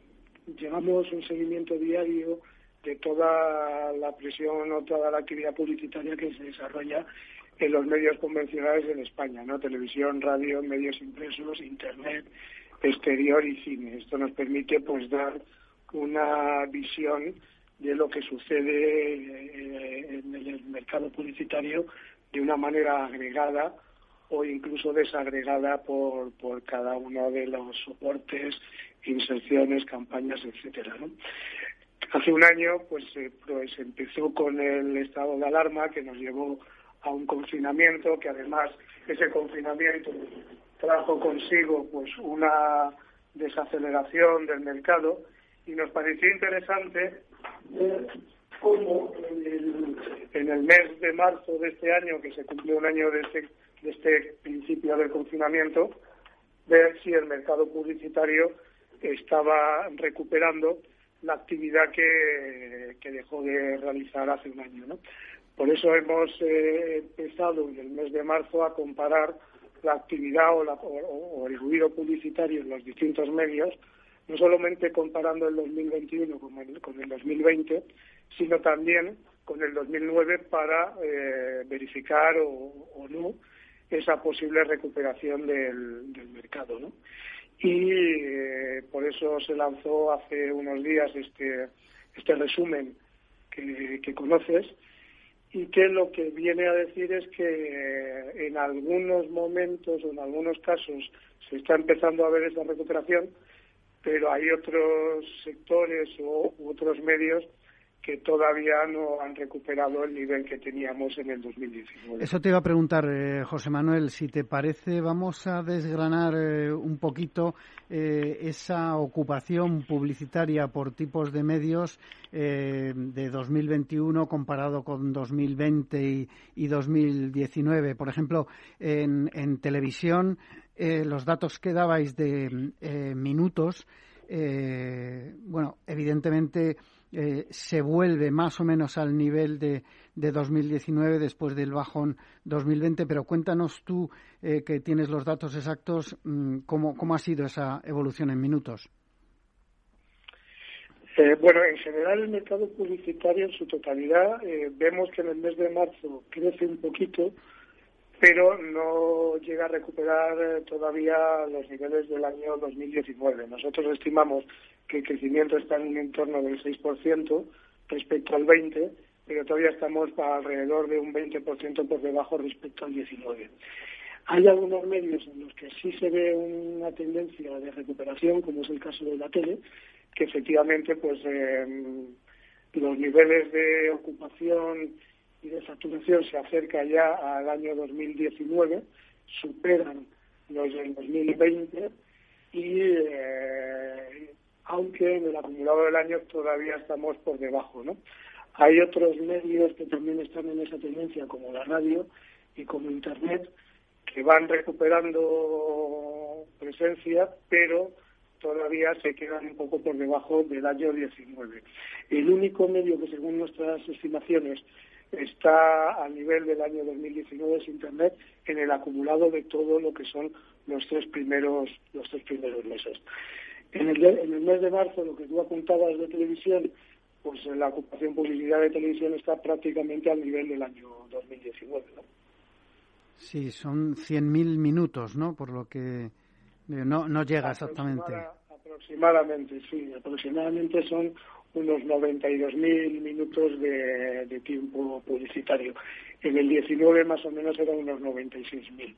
llevamos un seguimiento diario de toda la presión o toda la actividad publicitaria que se desarrolla en los medios convencionales en España, ¿no? Televisión, radio, medios impresos, internet, exterior y cine. Esto nos permite pues dar una visión de lo que sucede eh, en el mercado publicitario de una manera agregada o incluso desagregada por, por cada uno de los soportes inserciones, campañas, etcétera. Hace un año, pues, eh, pues empezó con el estado de alarma que nos llevó a un confinamiento, que además ese confinamiento trajo consigo, pues, una desaceleración del mercado y nos pareció interesante ver cómo en el, mes de marzo de este año, que se cumplió un año de este, de este principio del confinamiento, ver si el mercado publicitario estaba recuperando la actividad que, dejó de realizar hace un año. ¿no? Por eso hemos eh, empezado en el mes de marzo a comparar la actividad o, el ruido publicitario en los distintos medios, no solamente comparando el 2021 con el, con el 2020, sino también con el 2009 para eh, verificar o, no esa posible recuperación del, del mercado. ¿no? Y eh, por eso se lanzó hace unos días este, este resumen que, que, conoces. Y que lo que viene a decir es que eh, en algunos momentos o en algunos casos se está empezando a ver esa recuperación, pero hay otros sectores o otros medios que todavía no han recuperado el nivel que teníamos en el 2019. Eso te iba a preguntar, eh, José Manuel, si te parece, vamos a desgranar eh, un poquito eh, esa ocupación publicitaria por tipos de medios de 2021 comparado con 2020 y, 2019. Por ejemplo, en, en televisión, los datos que dabais de minutos, bueno, evidentemente eh, se vuelve más o menos al nivel de, de 2019 después del bajón 2020, pero cuéntanos tú, eh, que tienes los datos exactos, mm, cómo, cómo ha sido esa evolución en minutos. Eh, bueno, en general el mercado publicitario en su totalidad vemos que en el mes de marzo crece un poquito, pero no llega a recuperar todavía los niveles del año 2019. Nosotros estimamos que el crecimiento está en un entorno del 6% respecto al 20%, pero todavía estamos alrededor de un 20% por debajo respecto al 19%. Hay algunos medios en los que sí se ve una tendencia de recuperación, como es el caso de la tele, que efectivamente pues em, los niveles de ocupación y de saturación se acercan ya al año 2019, superan los del 2020 y eh, aunque en el acumulado del año todavía estamos por debajo, ¿no? Hay otros medios que también están en esa tendencia, como la radio y como Internet, que van recuperando presencia, pero todavía se quedan un poco por debajo del año 19. El único medio que, según nuestras estimaciones, está a nivel del año 2019 es Internet en el acumulado de todo lo que son los tres primeros los tres primeros meses. En el, mes de marzo, lo que tú apuntabas de televisión, pues la ocupación publicidad de televisión está prácticamente al nivel del año 2019, ¿no? Sí, son 100.000 minutos, ¿no? Por lo que no, no llega exactamente. Aproximadamente, sí. Aproximadamente son unos 92.000 minutos de, tiempo publicitario. En el 19 más o menos eran unos 96.000.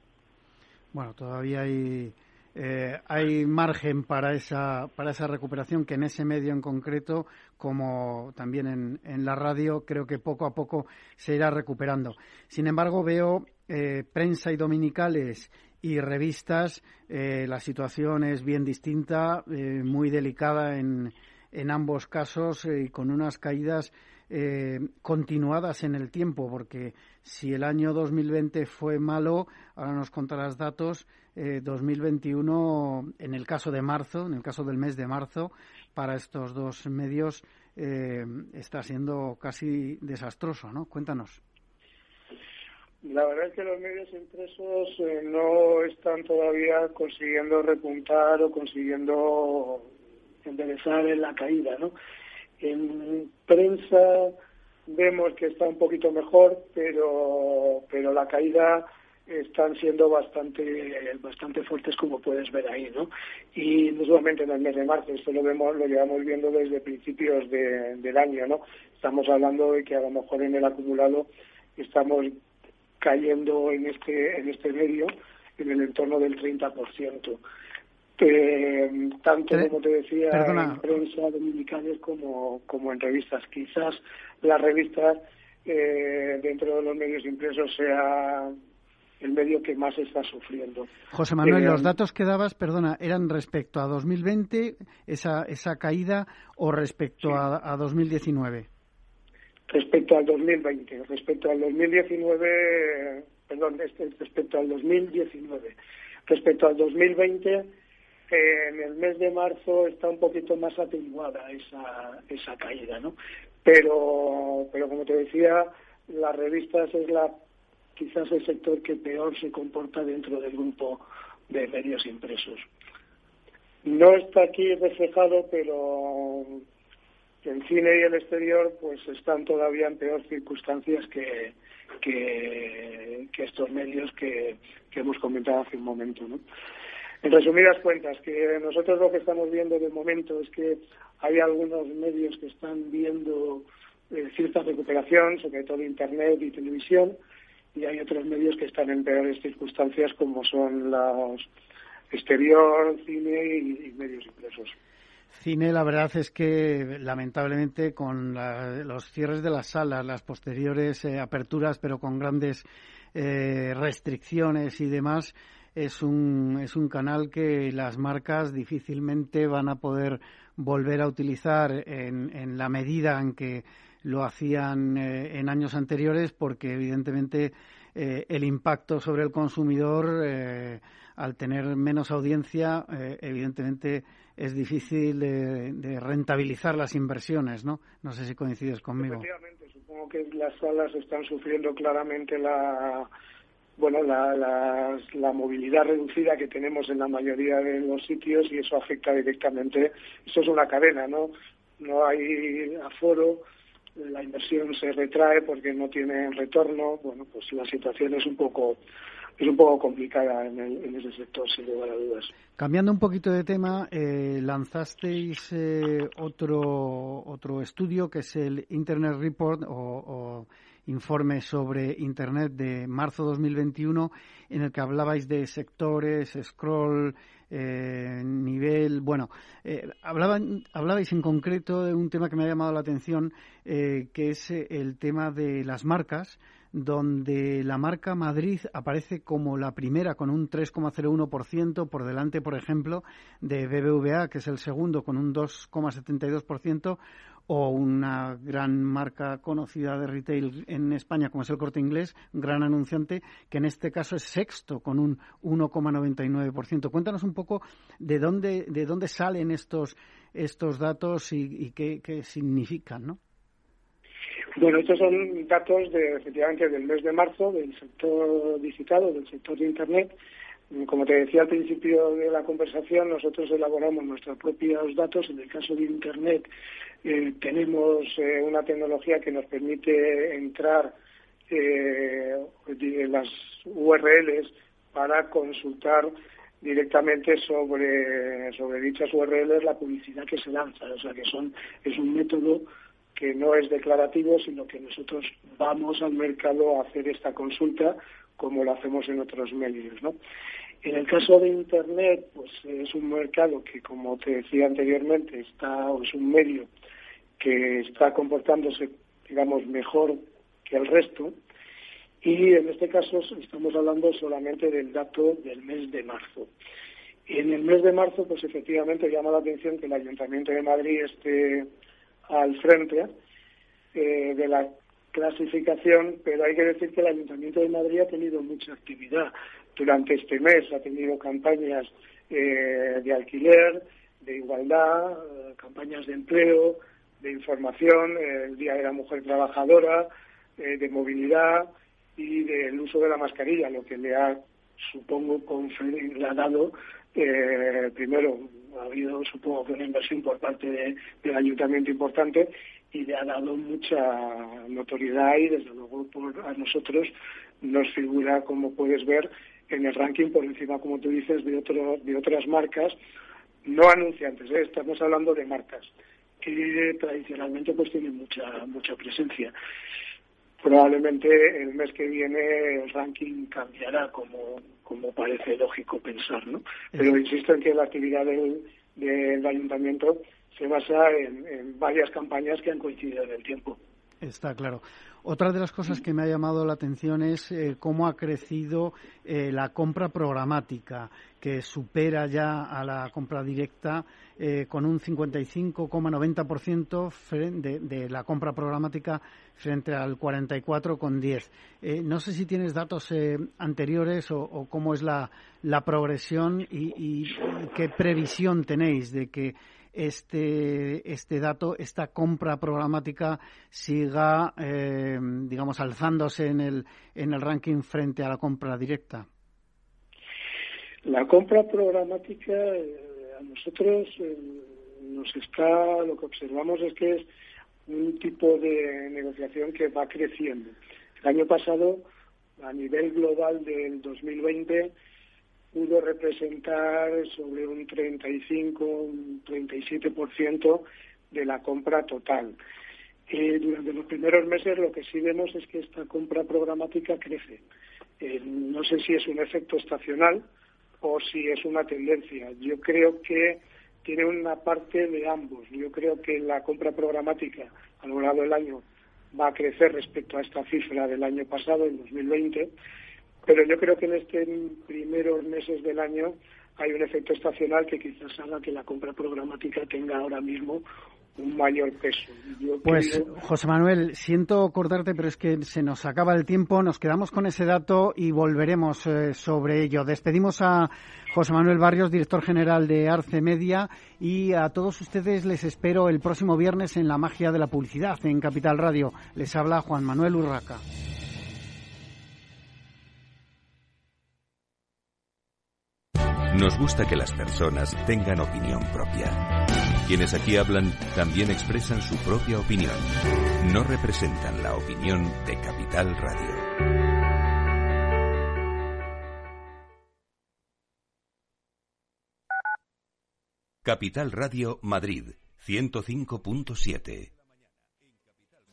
Bueno, todavía hay eh, hay margen para esa, para esa recuperación que en ese medio en concreto, como también en, en la radio, creo que poco a poco se irá recuperando. Sin embargo, veo eh, prensa y dominicales y revistas, eh, la situación es bien distinta, muy delicada en, en ambos casos y con unas caídas continuadas en el tiempo, porque si el año 2020 fue malo, ahora nos contarás datos, 2021, en el caso de marzo, en el caso del mes de marzo, para estos dos medios está siendo casi desastroso, ¿no? Cuéntanos. La verdad es que los medios impresos eh, no están todavía consiguiendo repuntar o consiguiendo enderezar en la caída, ¿no? En prensa vemos que está un poquito mejor, pero pero la caída están siendo bastante bastante fuertes como puedes ver ahí, ¿no? Y no solamente en el mes de marzo, esto lo vemos, lo llevamos viendo desde principios del año, ¿no? Estamos hablando de que a lo mejor en el acumulado estamos cayendo en este, en este medio en el entorno del 30%. Eh, tanto como te decía en prensa dominicales como, como en revistas. Quizás la revista eh, dentro de los medios impresos sea el medio que más está sufriendo. José Manuel, los eh, datos que dabas, perdona, eran respecto a 2020, esa, esa caída, o respecto a, a 2019? respecto al 2020. Respecto al 2019, perdón, este, respecto al 2019. Respecto al 2020, en el mes de marzo está un poquito más atenuada esa, esa caída, ¿no? Pero, pero como te decía, las revistas es la quizás el sector que peor se comporta dentro del grupo de medios impresos. No está aquí reflejado, pero el cine y el exterior pues están todavía en peor circunstancias que, que, estos medios que, hemos comentado hace un momento. ¿no? En resumidas cuentas, que nosotros lo que estamos viendo de momento es que hay algunos medios que están viendo eh, cierta recuperación, sobre todo Internet y televisión, y hay otros medios que están en peores circunstancias como son los exterior, cine y medios impresos. Cine, la verdad es que lamentablemente con los cierres de las salas, las posteriores eh, aperturas, pero con grandes eh, restricciones y demás, es un, es un canal que las marcas difícilmente van a poder volver a utilizar en, en la medida en que lo hacían eh, en años anteriores, porque evidentemente el impacto sobre el consumidor, al tener menos audiencia, evidentemente es difícil de, rentabilizar las inversiones, ¿no? No sé si coincides conmigo. Efectivamente, supongo que las salas están sufriendo claramente la bueno la, la, movilidad reducida que tenemos en la mayoría de los sitios y eso afecta directamente. Eso es una cadena, ¿no? No hay aforo, la inversión se retrae porque no tiene retorno. Bueno, pues la situación es un poco es un poco complicada en, ese sector, sin lugar a dudas. Cambiando un poquito de tema, eh, lanzasteis eh, otro, otro estudio que es el Internet Report o, informe sobre Internet de marzo 2021, en el que hablabais de sectores, scroll, eh, nivel. Bueno, hablaban, hablabais en concreto de un tema que me ha llamado la atención, que es el tema de las marcas donde la marca Madrid aparece como la primera con un 3,01%, por delante, por ejemplo, de BBVA, que es el segundo con un 2,72%, o una gran marca conocida de retail en España como es el Corte Inglés, gran anunciante, que en este caso es sexto con un 1,99%. Cuéntanos un poco de dónde, de dónde salen estos, estos datos y, y qué, qué significan, ¿no? Bueno, estos son datos de, efectivamente del mes de marzo del sector visitado, del sector de Internet. Como te decía al principio de la conversación, nosotros elaboramos nuestros propios datos. En el caso de Internet eh, tenemos eh, una tecnología que nos permite entrar eh, las URLs para consultar directamente sobre, sobre dichas URLs la publicidad que se lanza. O sea que son, es un método que no es declarativo, sino que nosotros vamos al mercado a hacer esta consulta como lo hacemos en otros medios, ¿no? En el caso de Internet, pues es un mercado que, como te decía anteriormente, está o es un medio que está comportándose, digamos, mejor que el resto. Y en este caso estamos hablando solamente del dato del mes de marzo. En el mes de marzo, pues efectivamente llama la atención que el Ayuntamiento de Madrid esté al frente eh, de la clasificación, pero hay que decir que el Ayuntamiento de Madrid ha tenido mucha actividad durante este mes, ha tenido campañas eh, de alquiler, de igualdad, eh, campañas de empleo, de información, el Día de la Mujer Trabajadora, de movilidad y del uso de la mascarilla, lo que le ha, supongo, dado eh, primero, ha habido, supongo que una inversión por parte del ayuntamiento importante y le ha dado mucha notoriedad y, desde luego, a nosotros nos figura, como puedes ver, en el ranking por encima, como tú dices, de, de otras marcas, no anunciantes, ¿eh? estamos hablando de marcas que tradicionalmente pues tienen mucha mucha presencia probablemente el mes que viene el ranking cambiará como, como parece lógico pensar, ¿no? Pero insisto en que la actividad del, del ayuntamiento se basa en, varias campañas que han coincidido en el tiempo. Está claro. Otra de las cosas que me ha llamado la atención es eh, cómo ha crecido eh, la compra programática, que supera ya a la compra directa eh, con un 55,90% de, de la compra programática frente al 44,10%. no sé si tienes datos anteriores o, cómo es la, progresión y, y qué previsión tenéis de que este, este dato, esta compra programática siga, eh, digamos, alzándose en el, en el ranking frente a la compra directa? La compra programática eh, a nosotros eh, nos está, lo que observamos es que es un tipo de negociación que va creciendo. El año pasado, a nivel global del 2020, pudo representar sobre un 35, un 37% de la compra total. Eh, durante los primeros meses lo que sí vemos es que esta compra programática crece. Eh, no sé si es un efecto estacional o si es una tendencia. Yo creo que tiene una parte de ambos. Yo creo que la compra programática a lo largo del año va a crecer respecto a esta cifra del año pasado, en 2020, pero yo creo que en estos primeros meses del año hay un efecto estacional que quizás haga que la compra programática tenga ahora mismo un mayor peso. pues, José Manuel, siento cortarte, pero es que se nos acaba el tiempo. Nos quedamos con ese dato y volveremos eh, sobre ello. Despedimos a José Manuel Barrios, director general de Arce Media, y a todos ustedes les espero el próximo viernes en La Magia de la Publicidad, en Capital Radio. Les habla Juan Manuel Urraca. Nos gusta que las personas tengan opinión propia. Quienes aquí hablan también expresan su propia opinión. No representan la opinión de Capital Radio. Capital Radio Madrid 105.7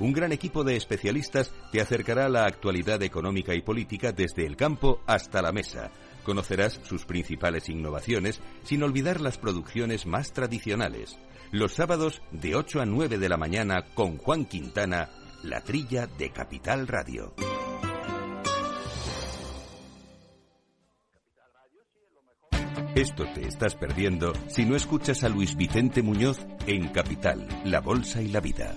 un gran equipo de especialistas te acercará a la actualidad económica y política desde el campo hasta la mesa. Conocerás sus principales innovaciones sin olvidar las producciones más tradicionales. Los sábados de 8 a 9 de la mañana con Juan Quintana, la trilla de Capital Radio. Esto te estás perdiendo si no escuchas a Luis Vicente Muñoz en Capital, La Bolsa y la Vida.